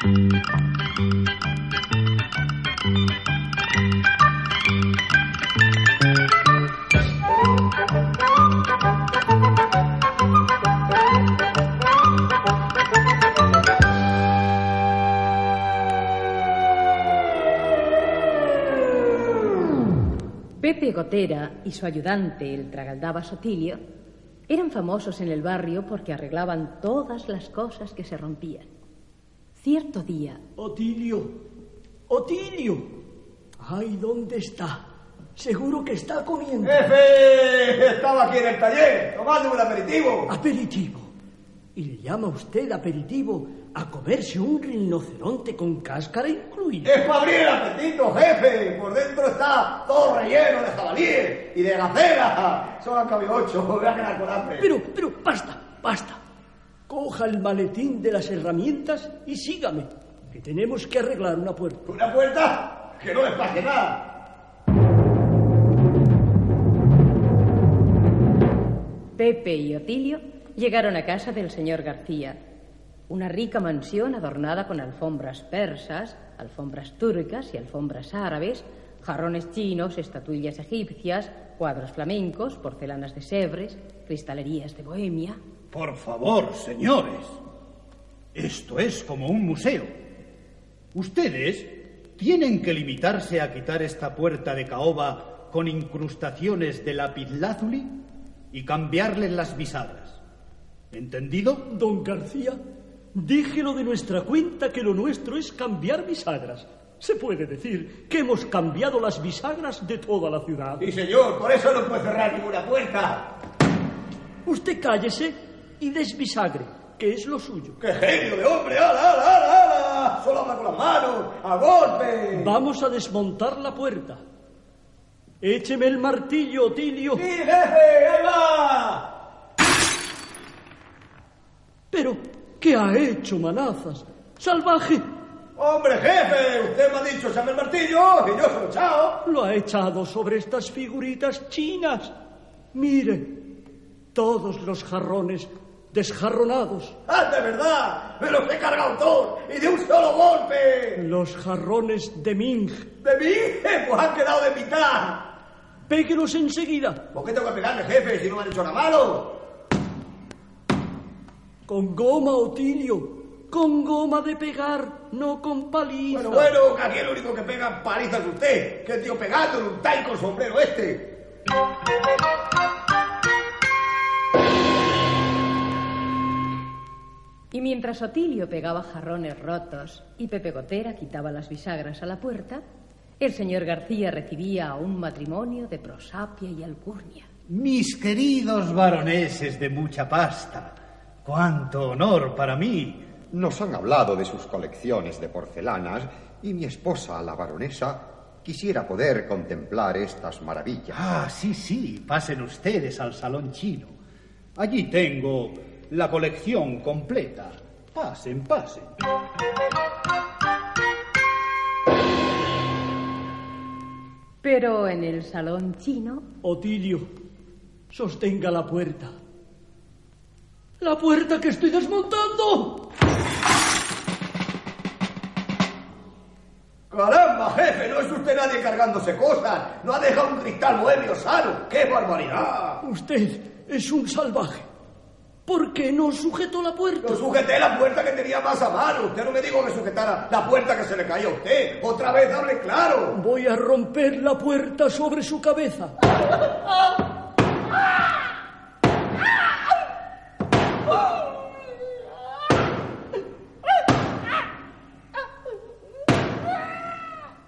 Pepe Gotera y su ayudante, el tragaldabas Otilio, eran famosos en el barrio porque arreglaban todas las cosas que se rompían. Cierto día. Otilio, Otilio. Ay, ¿dónde está? Seguro que está comiendo. ¡Jefe! Estaba aquí en el taller, tomando un aperitivo. Aperitivo. ¿Y le llama usted aperitivo a comerse un rinoceronte con cáscara incluida? Es para abrir el apetito, jefe. Por dentro está todo relleno de jabalíes y de gacela. Solo han cabido ocho, voy a quedar con hambre. Pero, pero, basta, basta. Coja el maletín de las herramientas y sígame, que tenemos que arreglar una puerta. ¿Una puerta? Que no les pase nada. Pepe y Otilio llegaron a casa del señor García, una rica mansión adornada con alfombras persas, alfombras turcas y alfombras árabes, jarrones chinos, estatuillas egipcias, cuadros flamencos, porcelanas de Sèvres, cristalerías de Bohemia. Por favor, señores. Esto es como un museo. Ustedes tienen que limitarse a quitar esta puerta de caoba con incrustaciones de lapislázuli y cambiarles las bisagras. ¿Entendido? Don García, dígelo de nuestra cuenta que lo nuestro es cambiar bisagras. Se puede decir que hemos cambiado las bisagras de toda la ciudad. Sí, señor, por eso no puede cerrar ninguna puerta. Usted cállese y desbisagre, que es lo suyo. ¡Qué genio de hombre! ¡Hala, hala, hala, hala! Solo habla con las manos, a golpe. Vamos a desmontar la puerta. Écheme el martillo, Otilio. ¡Sí, jefe! ¡Ahí va! Pero, ¿qué ha hecho, manazas? ¡Salvaje! ¡Hombre, jefe! Usted me ha dicho echame el martillo y yo se lo he echado. Lo ha echado sobre estas figuritas chinas. Mire, todos los jarrones desjarronados. ¡Ah, de verdad! ¡Me los he cargado todos y de un solo golpe! Los jarrones de Ming. ¿De mí? Pues han quedado de mitad. Péguelos enseguida. ¿Por qué tengo que pegarme, jefe, si no me han hecho nada malo? Con goma, Otilio. Con goma de pegar, no con paliza. Bueno, bueno, que aquí el único que pega paliza es usted. Que tío pegando en un taico sombrero este. Y mientras Otilio pegaba jarrones rotos y Pepe Gotera quitaba las bisagras a la puerta, el señor García recibía a un matrimonio de prosapia y alcurnia. Mis queridos varoneses de mucha pasta, cuánto honor para mí. Nos han hablado de sus colecciones de porcelanas y mi esposa, la baronesa, quisiera poder contemplar estas maravillas. Ah, sí, sí, pasen ustedes al salón chino. Allí tengo la colección completa. Pasen, pasen. Pero en el salón chino, Otilio, sostenga la puerta. ¡La puerta que estoy desmontando! ¡Caramba, jefe! No es usted nadie cargándose cosas. No ha dejado un cristal bohemio sano. ¡Qué barbaridad! Usted es un salvaje. ¿Por qué no sujetó la puerta? Yo sujeté la puerta que tenía más a mano. Usted no me dijo que sujetara la puerta que se le caía a usted. Otra vez hable claro. Voy a romper la puerta sobre su cabeza.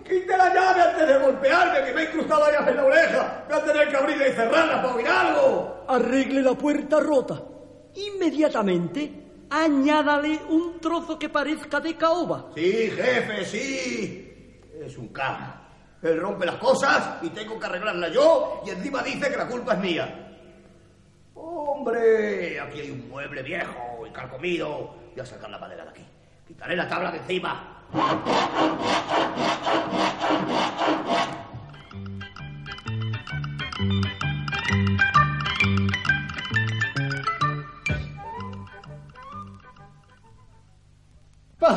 Quite la llave antes de golpearme, que me ha incrustado llaves en la oreja. Voy a tener que abrirla y cerrarla para oír algo. Arregle la puerta rota. Inmediatamente añádale un trozo que parezca de caoba. Sí, jefe, sí. Es un caja. Él rompe las cosas y tengo que arreglarla yo y encima dice que la culpa es mía. Hombre, aquí hay un mueble viejo y carcomido. Voy a sacar la madera de aquí. Quitaré la tabla de encima.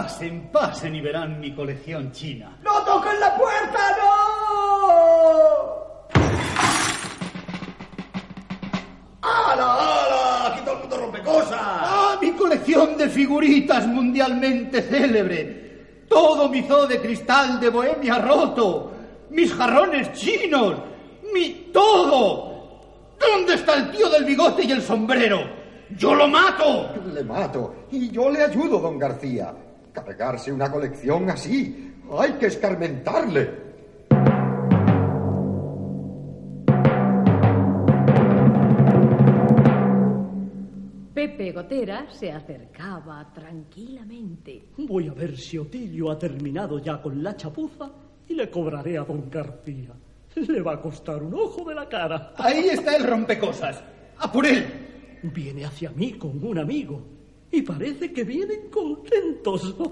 Pasen, pasen y verán mi colección china. ¡No toquen la puerta, no! ¡Hala, hala! Aquí todo el mundo rompe cosas. ¡Ah, mi colección de figuritas mundialmente célebre! Todo mi zoo de cristal de Bohemia roto. Mis jarrones chinos. Mi todo. ¿Dónde está el tío del bigote y el sombrero? ¡Yo lo mato! Le mato y yo le ayudo, don García. Cargarse una colección así. Hay que escarmentarle. Pepe Gotera se acercaba tranquilamente. Voy a ver si Otilio ha terminado ya con la chapuza y le cobraré a don García. Le va a costar un ojo de la cara. Ahí está el rompecosas. ¡A por él! Viene hacia mí con un amigo y parece que vienen contentos.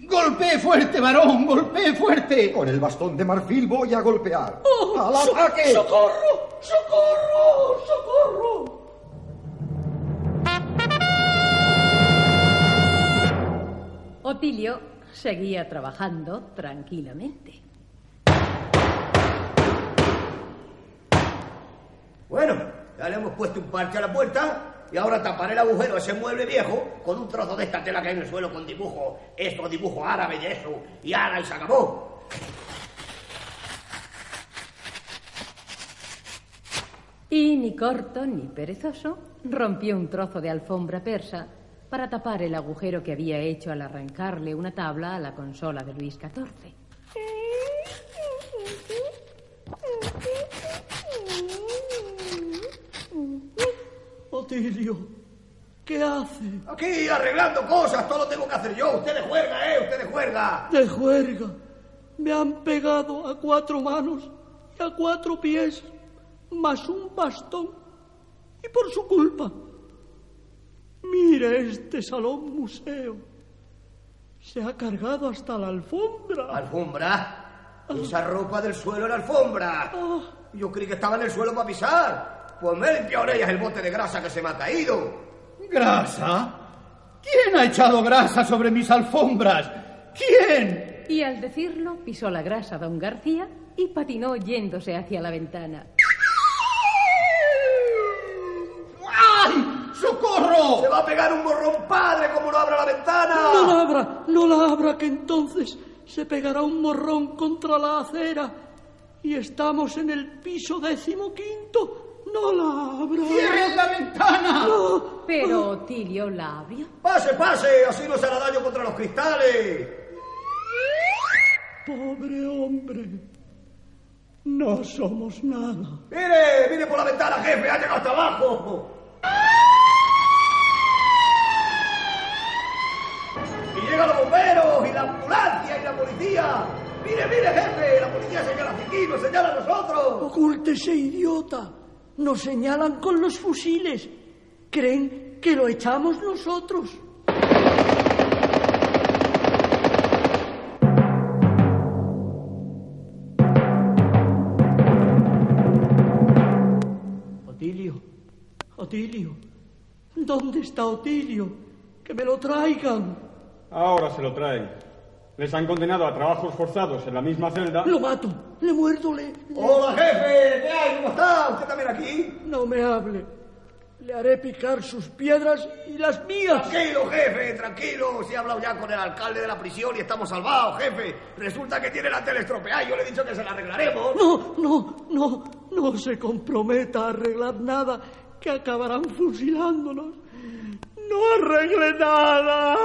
¡Golpee fuerte, varón! ¡Golpee fuerte! Con el bastón de marfil voy a golpear. ¡Oh, ¡Al so- ataque! ¡Socorro! ¡Socorro! ¡Socorro! Otilio seguía trabajando tranquilamente. Bueno, ya le hemos puesto un parche a la puerta y ahora taparé el agujero ese mueble viejo con un trozo de esta tela que hay en el suelo con dibujo, esto, dibujo árabe y eso, y ahora y se acabó. Y ni corto ni perezoso rompió un trozo de alfombra persa para tapar el agujero que había hecho al arrancarle una tabla a la consola de Luis XIV. ¿Qué hace? Aquí arreglando cosas, todo lo tengo que hacer yo. Usted de juerga, ¿eh? Usted de juerga. De juerga. Me han pegado a cuatro manos y a cuatro pies, más un bastón. Y por su culpa. Mire este salón museo. Se ha cargado hasta la alfombra. ¿Alfombra? Esa ropa del suelo era alfombra. Ah, Yo creí que estaba en el suelo para pisar. Pues en ellas el bote de grasa que se me ha caído. ¿Grasa? ¿Quién ha echado grasa sobre mis alfombras? ¿Quién? Y al decirlo, pisó la grasa don García y patinó yéndose hacia la ventana. ¡Ay! ¡Socorro! Se va a pegar un morrón padre como no abra la ventana. no la abra, no la abra, que entonces se pegará un morrón contra la acera. Y estamos en el piso decimoquinto. No la abra. ¡Cierren la ventana! No. Pero Otilio la abrió. Pase, pase, así no se hará daño contra los cristales. Pobre hombre. No somos nada. Mire, mire por la ventana, jefe, ha llegado hasta abajo. Y llegan los bomberos, y la ambulancia, y la policía. Mire, mire, jefe, la policía señala hacia aquí, nos señala a nosotros. Ocúltese, idiota. Nos señalan con los fusiles. Creen que lo echamos nosotros. Otilio, Otilio, ¿dónde está Otilio? Que me lo traigan. Ahora se lo traen. Les han condenado a trabajos forzados en la misma celda. Lo mato, le muerdo, le... Hola, jefe, ¿qué hay? ¿Cómo está? ¿Usted también aquí? No me hable. Le haré picar sus piedras y las mías. Tranquilo, jefe, tranquilo. Si he hablado ya con el alcalde de la prisión y estamos salvados, jefe. Resulta que tiene la tele estropeada. Yo le he dicho que se la arreglaremos. No, no, no, no se comprometa a arreglar nada, que acabarán fusilándonos. No arregle nada.